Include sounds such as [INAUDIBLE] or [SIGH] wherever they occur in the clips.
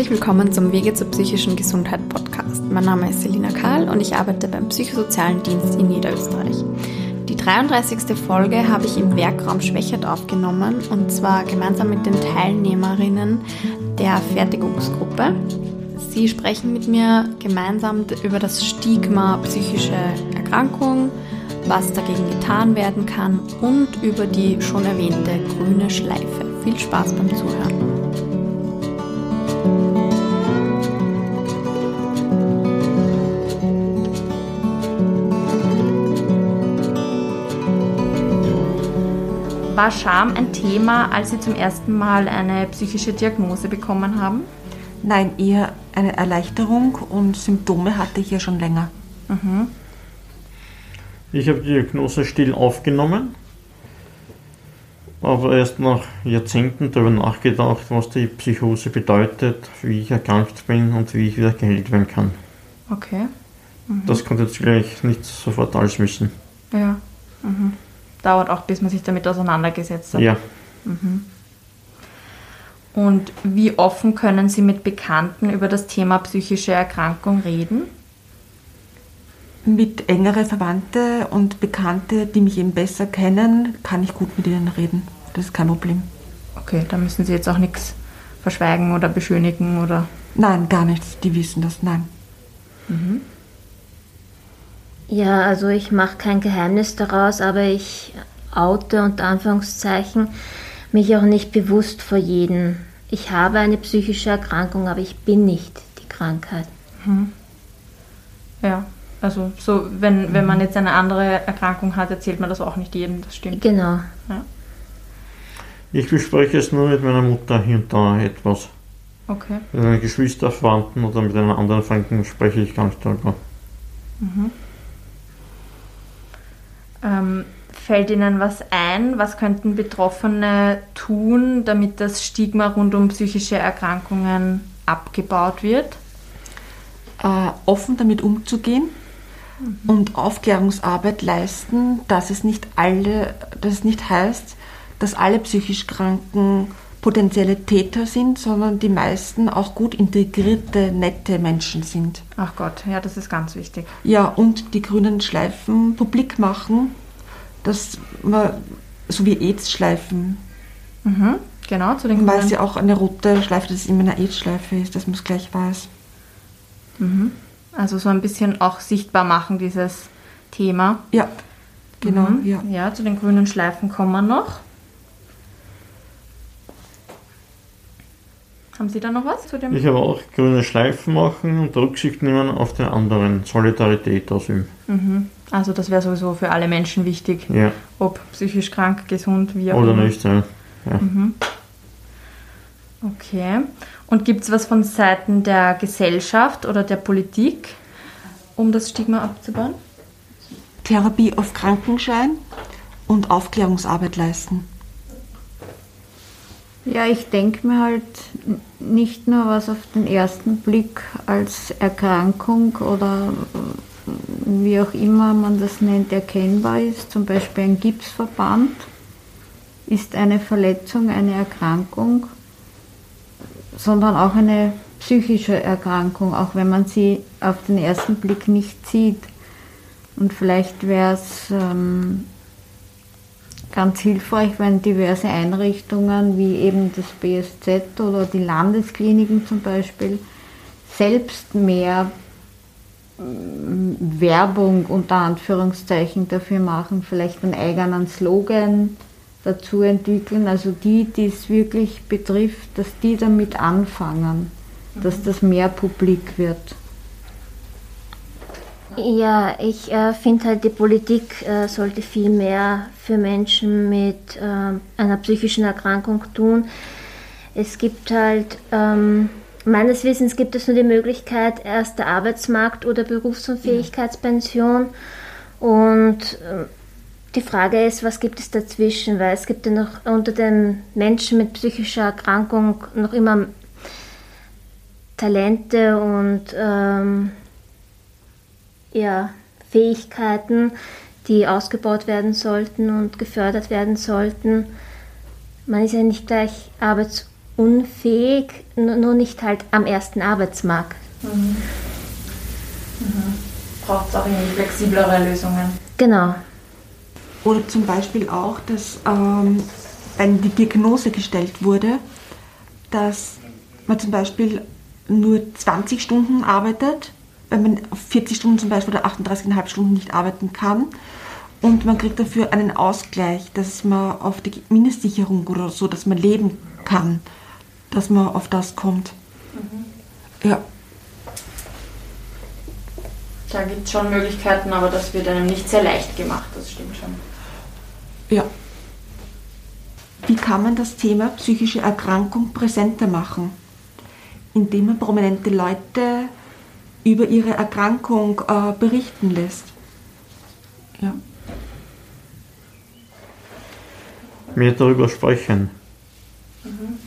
Herzlich willkommen zum Wege zur psychischen Gesundheit Podcast. Mein Name ist Selina Karl und ich arbeite beim Psychosozialen Dienst in Niederösterreich. Die 33. Folge habe ich im Werkraum Schwächert aufgenommen und zwar gemeinsam mit den Teilnehmerinnen der Fertigungsgruppe. Sie sprechen mit mir gemeinsam über das Stigma psychische Erkrankung, was dagegen getan werden kann und über die schon erwähnte grüne Schleife. Viel Spaß beim Zuhören. War Scham ein Thema, als Sie zum ersten Mal eine psychische Diagnose bekommen haben? Nein, eher eine Erleichterung und Symptome hatte ich ja schon länger. Mhm. Ich habe die Diagnose still aufgenommen, aber erst nach Jahrzehnten darüber nachgedacht, was die Psychose bedeutet, wie ich erkrankt bin und wie ich wieder geheilt werden kann. Okay. Mhm. Das konnte jetzt gleich nicht sofort alles wissen. Ja. Mhm dauert auch, bis man sich damit auseinandergesetzt hat. Ja. Mhm. Und wie offen können Sie mit Bekannten über das Thema psychische Erkrankung reden? Mit engere Verwandte und Bekannte, die mich eben besser kennen, kann ich gut mit ihnen reden. Das ist kein Problem. Okay, da müssen Sie jetzt auch nichts verschweigen oder beschönigen oder? Nein, gar nichts. Die wissen das, nein. Mhm. Ja, also ich mache kein Geheimnis daraus, aber ich oute unter Anführungszeichen mich auch nicht bewusst vor jedem. Ich habe eine psychische Erkrankung, aber ich bin nicht die Krankheit. Mhm. Ja, also so, wenn, wenn man jetzt eine andere Erkrankung hat, erzählt man das auch nicht jedem, das stimmt. Genau. Ja. Ich bespreche es nur mit meiner Mutter hier und da etwas. Okay. Mit meinen Geschwisterverwandten oder mit einer anderen Fremden spreche ich gar nicht darüber. Mhm. Ähm, fällt Ihnen was ein? Was könnten Betroffene tun, damit das Stigma rund um psychische Erkrankungen abgebaut wird? Äh, offen damit umzugehen mhm. und Aufklärungsarbeit leisten, dass es nicht alle, dass es nicht heißt, dass alle psychisch Kranken potenzielle Täter sind, sondern die meisten auch gut integrierte, nette Menschen sind. Ach Gott, ja, das ist ganz wichtig. Ja, und die grünen Schleifen publik machen, dass man, so wie AIDS-Schleifen. Mhm, genau, zu den Weil es ja auch eine rote Schleife, dass es immer eine AIDS-Schleife ist, dass man es gleich weiß. Mhm. Also so ein bisschen auch sichtbar machen, dieses Thema. Ja, genau. Mhm. Ja. ja, zu den grünen Schleifen kommen wir noch. Haben Sie da noch was zu dem? Ich habe auch grüne Schleifen machen und Rücksicht nehmen auf den anderen, Solidarität ausüben. Mhm. Also das wäre sowieso für alle Menschen wichtig, ja. ob psychisch krank, gesund, wie auch Oder immer. nicht, ja. ja. Mhm. Okay. Und gibt es was von Seiten der Gesellschaft oder der Politik, um das Stigma abzubauen? Therapie auf Krankenschein und Aufklärungsarbeit leisten. Ja, ich denke mir halt nicht nur, was auf den ersten Blick als Erkrankung oder wie auch immer man das nennt, erkennbar ist. Zum Beispiel ein Gipsverband ist eine Verletzung, eine Erkrankung, sondern auch eine psychische Erkrankung, auch wenn man sie auf den ersten Blick nicht sieht. Und vielleicht wäre es ähm, ganz hilfreich, wenn diverse Einrichtungen wie eben das BSZ oder die Landeskliniken zum Beispiel selbst mehr mm, Werbung unter Anführungszeichen dafür machen, vielleicht einen eigenen Slogan dazu entwickeln, also die, die es wirklich betrifft, dass die damit anfangen, dass das mehr publik wird. Ja, ich äh, finde halt, die Politik äh, sollte viel mehr für Menschen mit äh, einer psychischen Erkrankung tun. Es gibt halt, ähm, meines Wissens gibt es nur die Möglichkeit, erst der Arbeitsmarkt oder Berufsunfähigkeitspension. Und äh, die Frage ist, was gibt es dazwischen? Weil es gibt ja noch unter den Menschen mit psychischer Erkrankung noch immer Talente und ähm, ja, Fähigkeiten, die ausgebaut werden sollten und gefördert werden sollten. Man ist ja nicht gleich arbeitsunfähig unfähig, nur nicht halt am ersten Arbeitsmarkt. Mhm. Mhm. Braucht es auch irgendwie flexiblere Lösungen. Genau. Oder zum Beispiel auch, dass ähm, wenn die Diagnose gestellt wurde, dass man zum Beispiel nur 20 Stunden arbeitet, wenn man 40 Stunden zum Beispiel oder 38,5 Stunden nicht arbeiten kann. Und man kriegt dafür einen Ausgleich, dass man auf die Mindestsicherung oder so, dass man leben kann, dass man auf das kommt. Mhm. Ja. Da gibt es schon Möglichkeiten, aber das wird einem nicht sehr leicht gemacht, das stimmt schon. Ja. Wie kann man das Thema psychische Erkrankung präsenter machen? Indem man prominente Leute über ihre Erkrankung äh, berichten lässt. Ja. Mehr darüber sprechen. Mhm.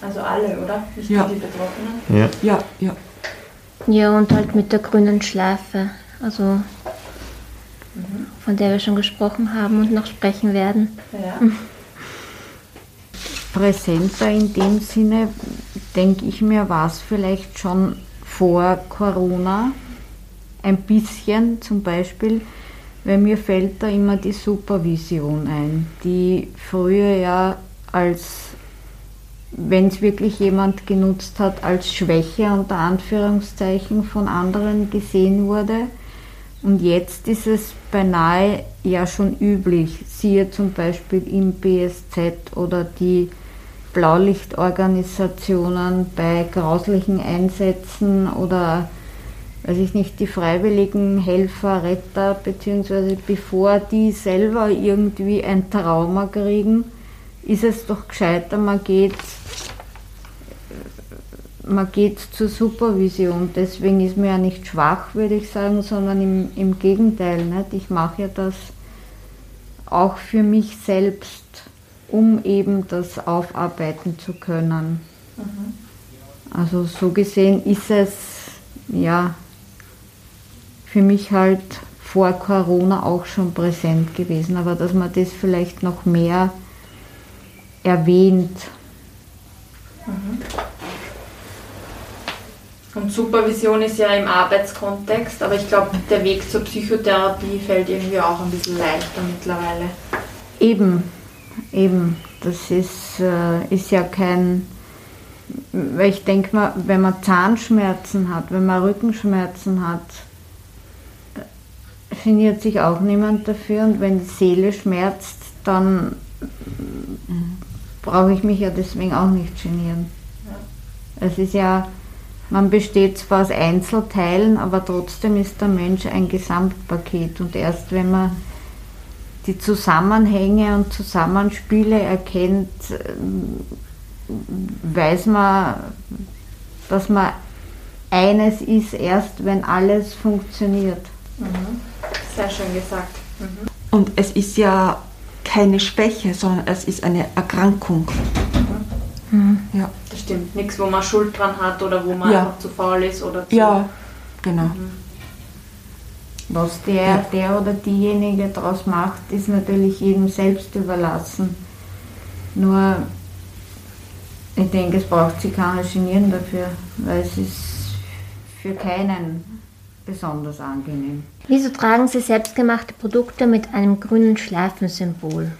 Also alle, oder? Nicht ja. nur die Betroffenen? Ja. Ja, ja. Ja, und halt mit der grünen Schleife, also mhm. von der wir schon gesprochen haben und noch sprechen werden. Ja. Präsenter in dem Sinne, denke ich mir, war es vielleicht schon vor Corona ein bisschen zum Beispiel, weil mir fällt da immer die Supervision ein, die früher ja als, wenn es wirklich jemand genutzt hat, als Schwäche unter Anführungszeichen von anderen gesehen wurde. Und jetzt ist es beinahe ja schon üblich, siehe zum Beispiel im BSZ oder die Blaulichtorganisationen bei grauslichen Einsätzen oder weiß ich nicht, die freiwilligen Helfer, Retter, beziehungsweise bevor die selber irgendwie ein Trauma kriegen, ist es doch gescheiter, man geht, man geht zur Supervision. Deswegen ist man ja nicht schwach, würde ich sagen, sondern im, im Gegenteil. Nicht? Ich mache ja das auch für mich selbst um eben das aufarbeiten zu können. Mhm. Also so gesehen ist es ja für mich halt vor Corona auch schon präsent gewesen, aber dass man das vielleicht noch mehr erwähnt. Mhm. Und Supervision ist ja im Arbeitskontext, aber ich glaube, der Weg zur Psychotherapie fällt irgendwie auch ein bisschen leichter mittlerweile. Eben, eben, das ist, äh, ist ja kein, weil ich denke mal, wenn man Zahnschmerzen hat, wenn man Rückenschmerzen hat, geniert sich auch niemand dafür und wenn die Seele schmerzt, dann brauche ich mich ja deswegen auch nicht genieren. Ja. Es ist ja, man besteht zwar aus Einzelteilen, aber trotzdem ist der Mensch ein Gesamtpaket und erst wenn man die Zusammenhänge und Zusammenspiele erkennt, weiß man, dass man eines ist erst, wenn alles funktioniert. Mhm. Sehr schön gesagt. Mhm. Und es ist ja keine Schwäche, sondern es ist eine Erkrankung. Mhm. mhm. Ja. Das stimmt. Nichts, wo man Schuld dran hat oder wo man ja. zu faul ist oder zu. Ja, genau. Was der, ja. der oder diejenige daraus macht, ist natürlich jedem selbst überlassen. Nur, ich denke, es braucht sich keiner genieren dafür, weil es ist für keinen besonders angenehm. Wieso tragen Sie selbstgemachte Produkte mit einem grünen Schleifensymbol?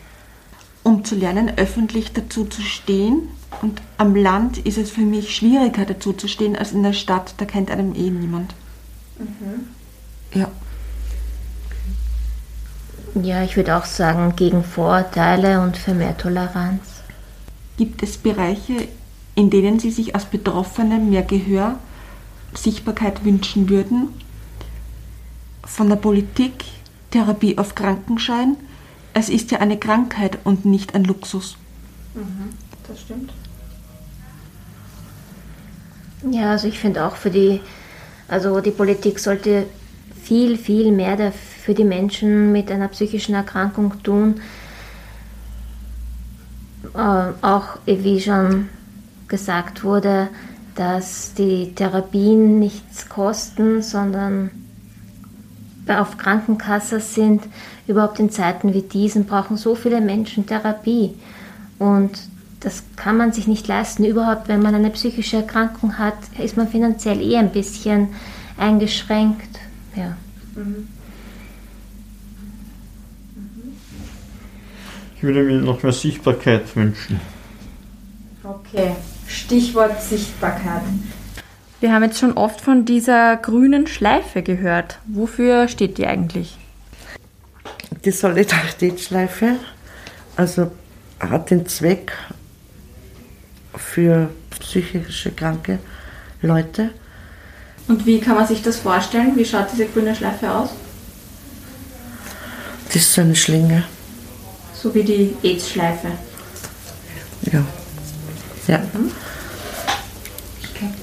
Um zu lernen, öffentlich dazu zu stehen. Und am Land ist es für mich schwieriger dazu zu stehen als in der Stadt. Da kennt einem eh niemand. Mhm. Ja. Ja, ich würde auch sagen, gegen Vorurteile und für mehr Toleranz. Gibt es Bereiche, in denen Sie sich als Betroffene mehr Gehör, Sichtbarkeit wünschen würden? Von der Politik, Therapie auf Krankenschein? Es ist ja eine Krankheit und nicht ein Luxus. Mhm, das stimmt. Ja, also ich finde auch für die, also die Politik sollte viel, viel mehr dafür für die Menschen mit einer psychischen Erkrankung tun. Äh, auch wie schon gesagt wurde, dass die Therapien nichts kosten, sondern auf Krankenkasse sind. Überhaupt in Zeiten wie diesen brauchen so viele Menschen Therapie. Und das kann man sich nicht leisten. Überhaupt, wenn man eine psychische Erkrankung hat, ist man finanziell eh ein bisschen eingeschränkt. Ja. Ich würde mir noch mehr Sichtbarkeit wünschen. Okay, Stichwort Sichtbarkeit. Wir haben jetzt schon oft von dieser grünen Schleife gehört. Wofür steht die eigentlich? Die Solidaritätsschleife also hat den Zweck für psychische kranke Leute. Und wie kann man sich das vorstellen? Wie schaut diese grüne Schleife aus? Das ist so eine Schlinge. So wie die AIDS-Schleife. Ja. Ja.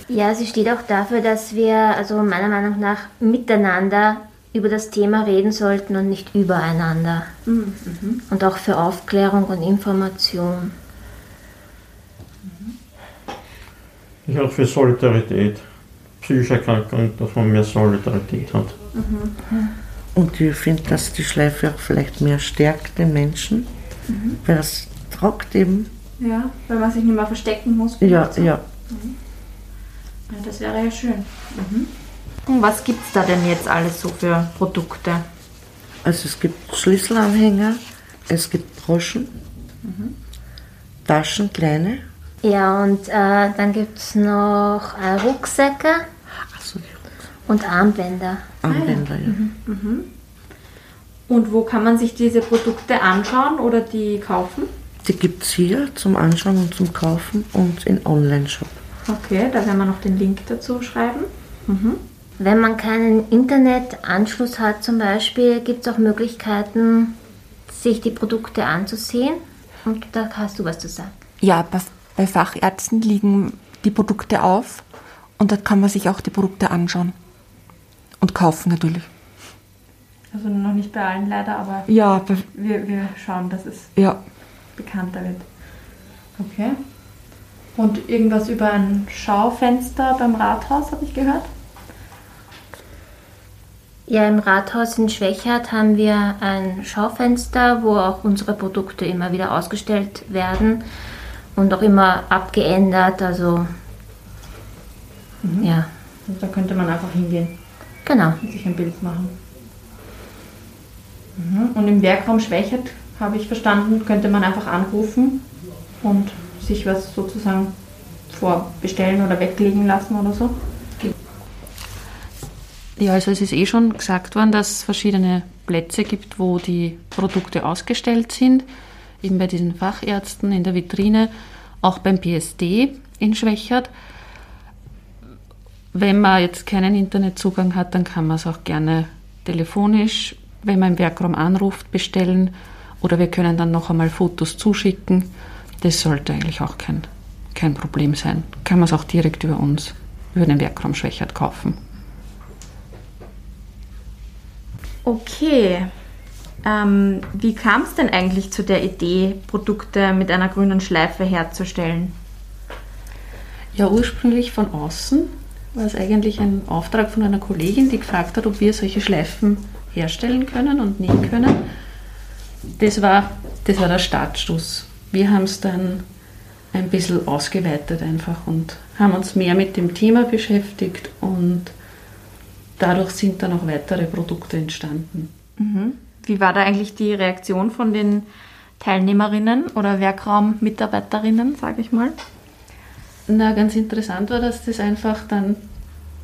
Ja, sie steht auch dafür, dass wir also meiner Meinung nach miteinander über das Thema reden sollten und nicht übereinander. Und auch für Aufklärung und Information. Ich auch für Solidarität. Psychische Erkrankung, dass man mehr Solidarität hat. Und ich finde, dass die Schleife auch vielleicht mehr stärkt den Menschen, weil es tragt eben. Ja, weil man sich nicht mehr verstecken muss. Ja, so. ja. Ja, das wäre ja schön. Und was gibt es da denn jetzt alles so für Produkte? Also es gibt Schlüsselanhänger, es gibt Broschen, Taschen, kleine. Ja, und äh, dann gibt es noch äh, Rucksäcke und Armbänder. Armbänder, ja. Und wo kann man sich diese Produkte anschauen oder die kaufen? Die gibt es hier zum Anschauen und zum Kaufen und in Online-Shop. Okay, da werden wir noch den Link dazu schreiben. Wenn man keinen Internetanschluss hat zum Beispiel, gibt es auch Möglichkeiten, sich die Produkte anzusehen. Und da hast du was zu sagen. Ja, bei, bei Fachärzten liegen die Produkte auf und da kann man sich auch die Produkte anschauen. Und kaufen natürlich. Also noch nicht bei allen leider, aber Ja, wir, wir schauen, dass es ja. bekannter wird. Okay. Und irgendwas über ein Schaufenster beim Rathaus, habe ich gehört? Ja, im Rathaus in Schwächert haben wir ein Schaufenster, wo auch unsere Produkte immer wieder ausgestellt werden und auch immer abgeändert. Also, ja, Also da könnte man einfach hingehen genau. und sich ein Bild machen. Mhm. Und im Werkraum Schwächert, habe ich verstanden, könnte man einfach anrufen und sich was sozusagen vorbestellen oder weglegen lassen oder so. Ja, also es ist eh schon gesagt worden, dass es verschiedene Plätze gibt, wo die Produkte ausgestellt sind. Eben bei diesen Fachärzten in der Vitrine, auch beim PSD in Schwächert. Wenn man jetzt keinen Internetzugang hat, dann kann man es auch gerne telefonisch, wenn man im Werkraum anruft, bestellen. Oder wir können dann noch einmal Fotos zuschicken. Das sollte eigentlich auch kein, kein Problem sein. Kann man es auch direkt über uns, über den Werkraum Schwächert kaufen. Okay. Ähm, wie kam es denn eigentlich zu der Idee, Produkte mit einer grünen Schleife herzustellen? Ja, ursprünglich von außen war es eigentlich ein Auftrag von einer Kollegin, die gefragt hat, ob wir solche Schleifen herstellen können und nähen können. Das war, das war der Startstoß. Wir haben es dann ein bisschen ausgeweitet einfach und haben uns mehr mit dem Thema beschäftigt und dadurch sind dann auch weitere Produkte entstanden. Wie war da eigentlich die Reaktion von den Teilnehmerinnen oder Werkraummitarbeiterinnen, sage ich mal? Na, ganz interessant war, dass das einfach dann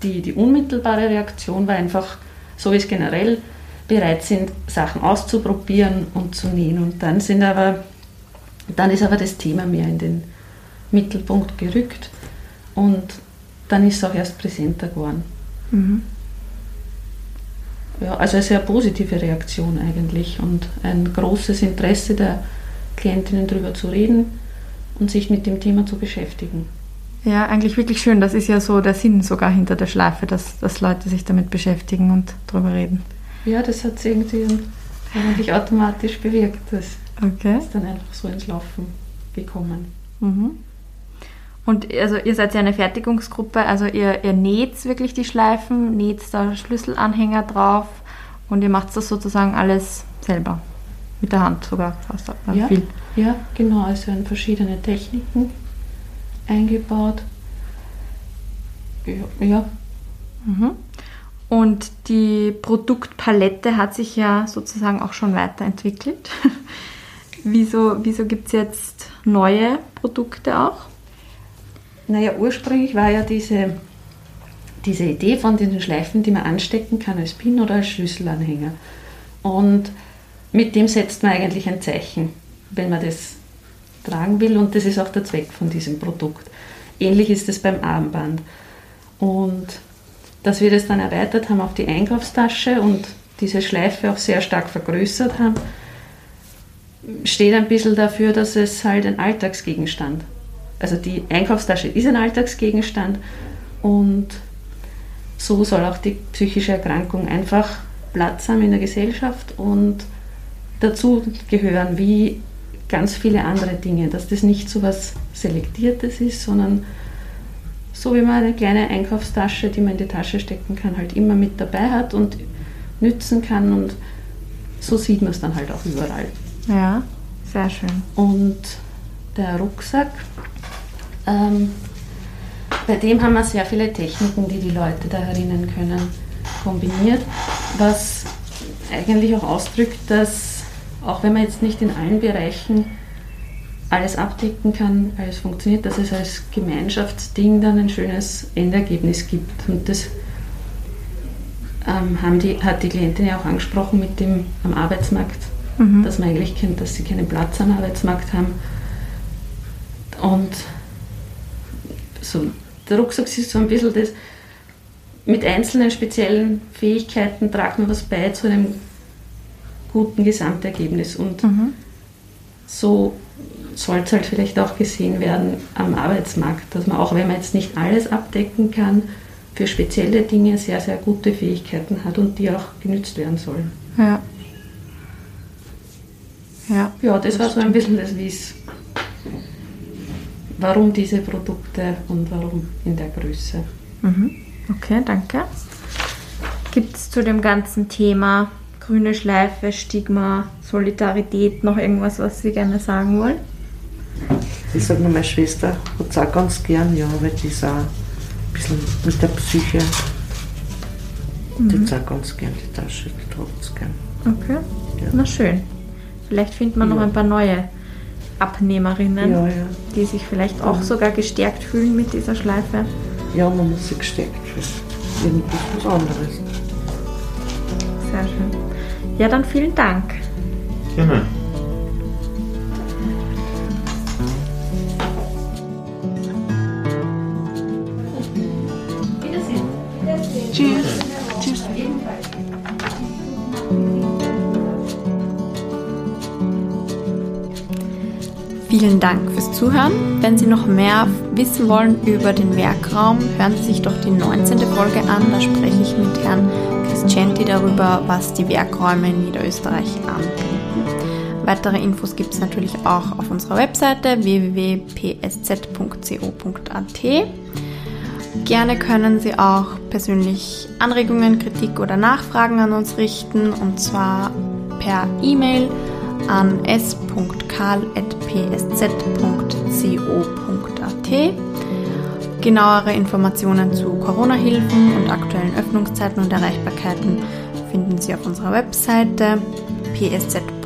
die, die unmittelbare Reaktion war einfach, so wie es generell bereit sind, Sachen auszuprobieren und zu nähen. Und dann sind aber, dann ist aber das Thema mehr in den Mittelpunkt gerückt und dann ist es auch erst präsenter geworden. Ja, also eine sehr positive Reaktion eigentlich und ein großes Interesse der Klientinnen darüber zu reden und sich mit dem Thema zu beschäftigen. Ja, eigentlich wirklich schön. Das ist ja so der Sinn sogar hinter der Schleife, dass, dass Leute sich damit beschäftigen und drüber reden. Ja, das hat sich irgendwie eigentlich automatisch bewirkt. Das Okay. ist dann einfach so ins Laufen gekommen. Mhm. Und also ihr seid ja eine Fertigungsgruppe, also ihr, ihr näht wirklich die Schleifen, näht da Schlüsselanhänger drauf und ihr macht das sozusagen alles selber. mit der Hand sogar fast Ja. viel. Ja, genau, also in verschiedene Techniken eingebaut. Ja, ja. Mhm. Und die Produktpalette hat sich ja sozusagen auch schon weiterentwickelt. [LAUGHS] wieso wieso gibt es jetzt neue Produkte auch? Naja, ursprünglich war ja diese, diese Idee von diesen Schleifen, die man anstecken kann als Pin oder als Schlüsselanhänger. Und mit dem setzt man eigentlich ein Zeichen, wenn man das tragen will. Und das ist auch der Zweck von diesem Produkt. Ähnlich ist es beim Armband. Und dass wir das dann erweitert haben auf die Einkaufstasche und diese Schleife auch sehr stark vergrößert haben, steht ein bisschen dafür, dass es halt ein Alltagsgegenstand also die Einkaufstasche ist ein Alltagsgegenstand und so soll auch die psychische Erkrankung einfach Platz haben in der Gesellschaft und dazu gehören wie ganz viele andere Dinge, dass das nicht so was Selektiertes ist, sondern so wie man eine kleine Einkaufstasche, die man in die Tasche stecken kann, halt immer mit dabei hat und nützen kann und so sieht man es dann halt auch überall. Ja, sehr schön. Und der Rucksack, ähm, bei dem haben wir sehr viele Techniken, die die Leute da herinnen können, kombiniert, was eigentlich auch ausdrückt, dass auch wenn man jetzt nicht in allen Bereichen alles abdecken kann, alles funktioniert, dass es als Gemeinschaftsding dann ein schönes Endergebnis gibt. Und das ähm, haben die, hat die Klientin ja auch angesprochen mit dem am Arbeitsmarkt, dass man eigentlich kennt, dass sie keinen Platz am Arbeitsmarkt haben. Und so, der Rucksack ist so ein bisschen das, mit einzelnen speziellen Fähigkeiten tragt man was bei zu einem guten Gesamtergebnis. Und so soll es halt vielleicht auch gesehen werden am Arbeitsmarkt, dass man auch wenn man jetzt nicht alles abdecken kann, für spezielle Dinge sehr, sehr gute Fähigkeiten hat und die auch genützt werden sollen. Ja. Ja. Ja, das, war so ein bisschen das, wie es, warum diese Produkte und warum in der Größe. Mhm. Okay, danke. Gibt es zu dem ganzen Thema grüne Schleife, Stigma, Solidarität noch irgendwas, was Sie gerne sagen wollen? Ich sage nur, meine Schwester hat es auch ganz gern, ja, weil die ist auch ein bisschen mit der Psyche. Die hat auch ganz gern die Tasche, die tragt es gern. Okay. Ja. Na schön. Vielleicht findet man noch Ja. ein paar neue Abnehmerinnen, Ja, die sich vielleicht auch sogar gestärkt fühlen mit dieser Schleife. Ja, man muss sich gesteckt fühlen. Irgendwas was anderes. Sehr schön. Ja, dann vielen Dank. Gerne. Tschüss. Tschüss. Vielen Dank fürs Zuhören. Wenn Sie noch mehr wissen wollen über den Werkraum, hören Sie sich doch die 19. Folge an. Da spreche ich mit Herrn Crescenti darüber, was die Werkräume in Niederösterreich anbieten. Weitere Infos gibt es natürlich auch auf unserer Webseite www.psz.co.at. Gerne können Sie auch persönlich Anregungen, Kritik oder Nachfragen an uns richten und zwar per E-Mail an s.karl.psz.co.at. Genauere Informationen zu Corona-Hilfen und aktuellen Öffnungszeiten und Erreichbarkeiten finden Sie auf unserer Webseite psz.co.at.